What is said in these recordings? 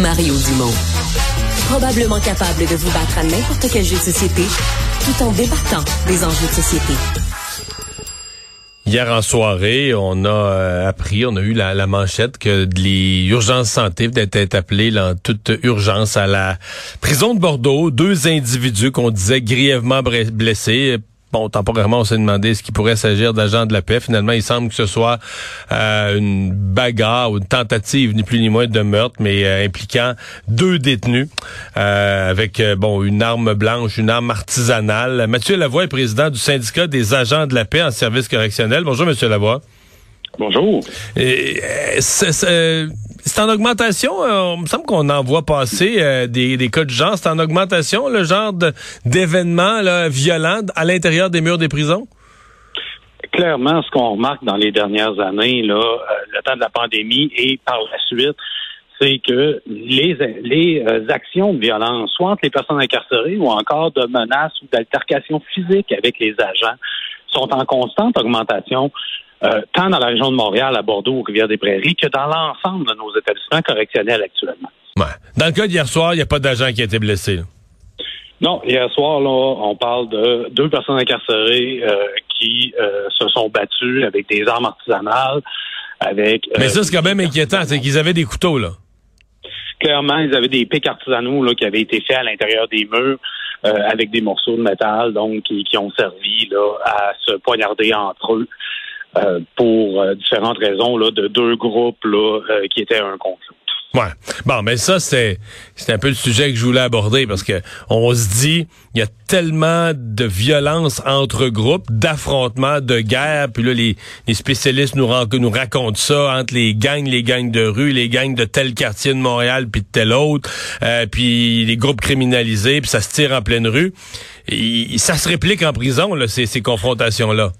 Mario Dumont. Probablement capable de vous battre à n'importe quel jeu de société tout en débattant des enjeux de société. Hier en soirée, on a euh, appris, on a eu la, manchette que les urgences santé étaient appelées en toute urgence à la prison de Bordeaux. Deux individus qu'on disait grièvement blessés Bon, temporairement, on s'est demandé ce qui pourrait s'agir d'agents de la paix. Finalement, il semble que ce soit euh, une bagarre ou une tentative, ni plus ni moins, de meurtre, mais euh, impliquant deux détenus euh, avec bon une arme blanche, une arme artisanale. Mathieu Lavoie est président du syndicat des agents de la paix en service correctionnel. Bonjour, Monsieur Lavoie. Bonjour. C'est en augmentation. Euh, il me semble qu'on en voit passer euh, des, des, cas de genre. C'est en augmentation, le genre d'événements violents à l'intérieur des murs des prisons? Clairement, ce qu'on remarque dans les dernières années, là, euh, le temps de la pandémie et par la suite, c'est que les, les actions de violence, soit entre les personnes incarcérées ou encore de menaces ou d'altercations physiques avec les agents, sont en constante augmentation. Euh, tant dans la région de Montréal, à Bordeaux, au Rivière-des-Prairies, que dans l'ensemble de nos établissements correctionnels actuellement. Ouais. Dans le cas d'hier soir, il n'y a pas d'agent qui a été blessé. Non, hier soir, là, on parle de deux personnes incarcérées euh, qui euh, se sont battues avec des armes artisanales, avec. Mais ça, c'est quand même inquiétant, c'est qu'ils avaient des couteaux, là. Clairement, ils avaient des pics artisanaux là, qui avaient été faits à l'intérieur des murs avec des morceaux de métal, donc qui, qui ont servi là, à se poignarder entre eux. Euh, pour euh, différentes raisons là, de deux groupes là, euh, qui étaient un contre Ouais. Bon, mais ça c'est c'est un peu le sujet que je voulais aborder parce que on se dit il y a tellement de violence entre groupes, d'affrontements, de guerres, puis là les, les spécialistes nous, racontent ça entre les gangs, les gangs de rue, les gangs de tel quartier de Montréal puis de tel autre, euh, puis les groupes criminalisés, puis ça se tire en pleine rue. Ça se réplique en prison là ces, ces confrontations là.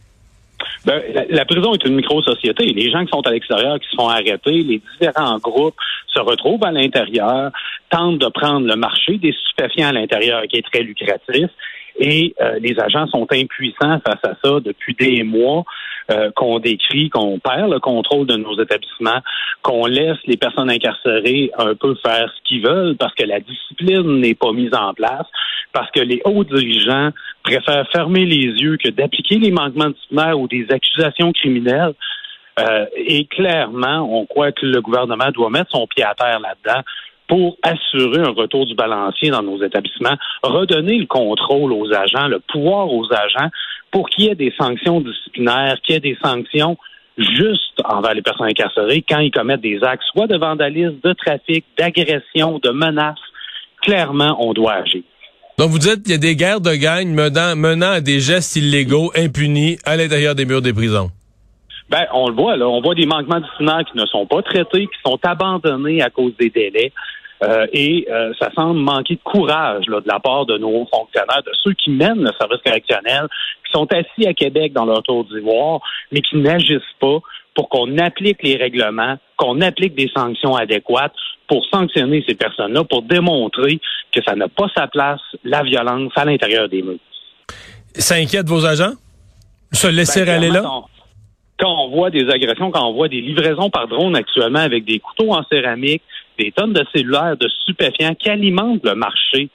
Ben, la, prison est une micro-société. Les gens qui sont à l'extérieur, qui se font arrêter, les différents groupes se retrouvent à l'intérieur, tentent de prendre le marché des stupéfiants à l'intérieur, qui est très lucratif. Et euh, les agents sont impuissants face à ça depuis des mois. Euh, qu'on décrit, qu'on perd le contrôle de nos établissements, qu'on laisse les personnes incarcérées un peu faire ce qu'ils veulent parce que la discipline n'est pas mise en place, parce que les hauts dirigeants préfèrent fermer les yeux que d'appliquer les manquements disciplinaires ou des accusations criminelles. Euh, et clairement, on croit que le gouvernement doit mettre son pied à terre là-dedans pour assurer un retour du balancier dans nos établissements, redonner le contrôle aux agents, le pouvoir aux agents, pour qu'il y ait des sanctions disciplinaires, qu'il y ait des sanctions justes envers les personnes incarcérées quand ils commettent des actes, soit de vandalisme, de trafic, d'agression, de menaces. Clairement, on doit agir. Donc vous dites qu'il y a des guerres de gang menant, à des gestes illégaux impunis à l'intérieur des murs des prisons. Ben, on le voit, là. On voit des manquements disciplinaires qui ne sont pas traités, qui sont abandonnés à cause des délais. Euh, et euh, ça semble manquer de courage là, de la part de nos fonctionnaires, de ceux qui mènent le service correctionnel, qui sont assis à Québec dans leur tour d'ivoire, mais qui n'agissent pas pour qu'on applique les règlements, qu'on applique des sanctions adéquates pour sanctionner ces personnes-là, pour démontrer que ça n'a pas sa place, la violence, à l'intérieur des murs. Ça inquiète vos agents? Se laisser ben, aller là? quand on voit des agressions, quand on voit des livraisons par drone actuellement avec des couteaux en céramique, des tonnes de cellulaires, de stupéfiants qui alimentent le marché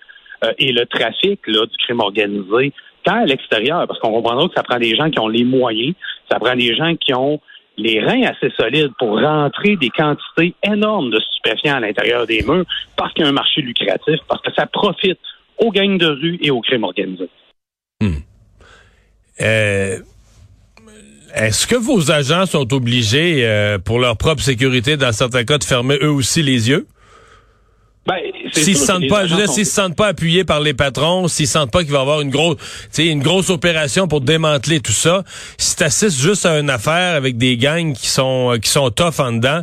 euh, et le trafic là, du crime organisé, tant à l'extérieur, parce qu'on comprendra que ça prend des gens qui ont les moyens, ça prend des gens qui ont les reins assez solides pour rentrer des quantités énormes de stupéfiants à l'intérieur des murs, parce qu'il y a un marché lucratif, parce que ça profite aux gangs de rue et au crime organisé. Hmm. Euh, est-ce que vos agents sont obligés, euh, pour leur propre sécurité, dans certains cas, de fermer eux aussi les yeux? Ben, s'ils se sentent pas, je s'ils se sentent pas appuyés par les patrons, s'ils sentent pas qu'il va y avoir une grosse, une grosse opération pour démanteler tout ça, si t'assistes juste à une affaire avec des gangs qui sont qui sont tough en dedans,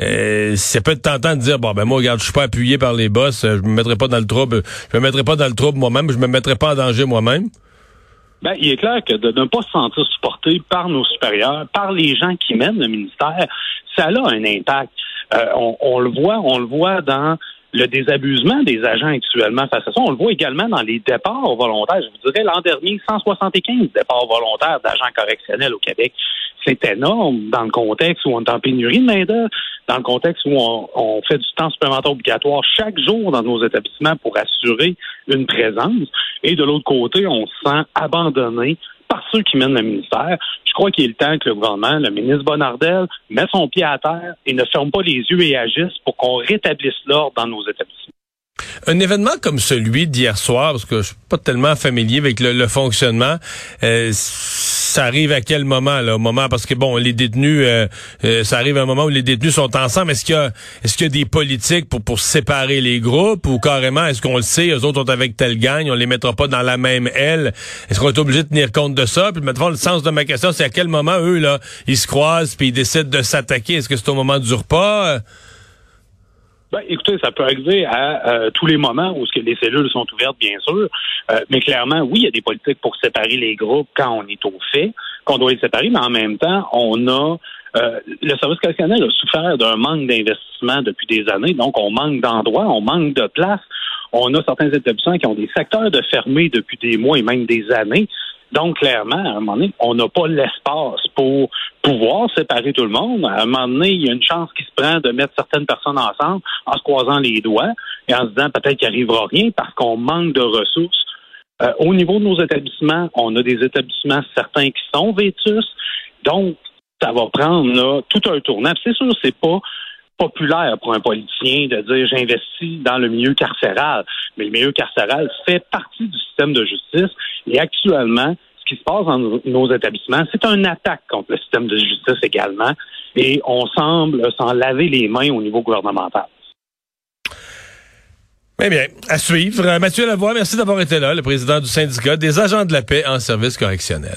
euh, c'est peut être tentant de dire bon ben moi regarde, je suis pas appuyé par les boss, je me mettrai pas dans le trouble, je me mettrai pas dans le trouble moi-même, je me mettrai pas en danger moi-même. Ben, il est clair que de ne pas se sentir supporté par nos supérieurs, par les gens qui mènent le ministère, ça a un impact. Euh, on, le voit, on le voit dans le désabusement des agents actuellement face à ça. On le voit également dans les départs volontaires. Je vous dirais, l'an dernier, 175 départs volontaires d'agents correctionnels au Québec. C'est énorme dans le contexte où on est en pénurie de main-d'œuvre, dans le contexte où on, on, fait du temps supplémentaire obligatoire chaque jour dans nos établissements pour assurer une présence. Et de l'autre côté, on se sent abandonné par ceux qui mènent le ministère. Je crois qu'il est temps que le gouvernement, le ministre Bonardel, mette son pied à terre et ne ferme pas les yeux et agisse pour qu'on rétablisse l'ordre dans nos établissements. Un événement comme celui d'hier soir, parce que je suis pas tellement familier avec le, fonctionnement, euh, ça arrive à quel moment là, au moment parce que bon, les détenus, euh, euh, ça arrive à un moment où les détenus sont ensemble. Est-ce qu'il y a, est-ce qu'il y a des politiques pour pour séparer les groupes ou carrément, est-ce qu'on le sait, eux autres sont avec telle gang, on les mettra pas dans la même aile? Est-ce qu'on est obligé de tenir compte de ça? Puis maintenant, le sens de ma question, c'est à quel moment eux là, ils se croisent puis ils décident de s'attaquer? Est-ce que c'est au moment du repas? Ben, écoutez, ça peut arriver à euh, tous les moments où ce que les cellules sont ouvertes, bien sûr. Euh, mais clairement, oui, il y a des politiques pour séparer les groupes quand on est au fait, qu'on doit les séparer, mais en même temps, on a euh, le service correctionnel a souffert d'un manque d'investissement depuis des années, donc on manque d'endroits, on manque de place. On a certains établissements qui ont des secteurs de fermés depuis des mois et même des années. Donc, clairement, à un moment donné, on n'a pas l'espace pour pouvoir séparer tout le monde. À un moment donné, il y a une chance qui se prend de mettre certaines personnes ensemble en se croisant les doigts et en se disant peut-être qu'il arrivera rien parce qu'on manque de ressources. Euh, au niveau de nos établissements, on a des établissements certains qui sont vétus. Donc, ça va prendre là, tout un tournant. C'est sûr, c'est pas populaire pour un politicien de dire j'investis dans le milieu carcéral. Mais le milieu carcéral fait partie du système de justice et actuellement, ce qui se passe dans nos établissements, c'est une attaque contre le système de justice également et on semble s'en laver les mains au niveau gouvernemental. Eh bien, à suivre. Mathieu Lavoie, merci d'avoir été là, le président du syndicat des agents de la paix en service correctionnel.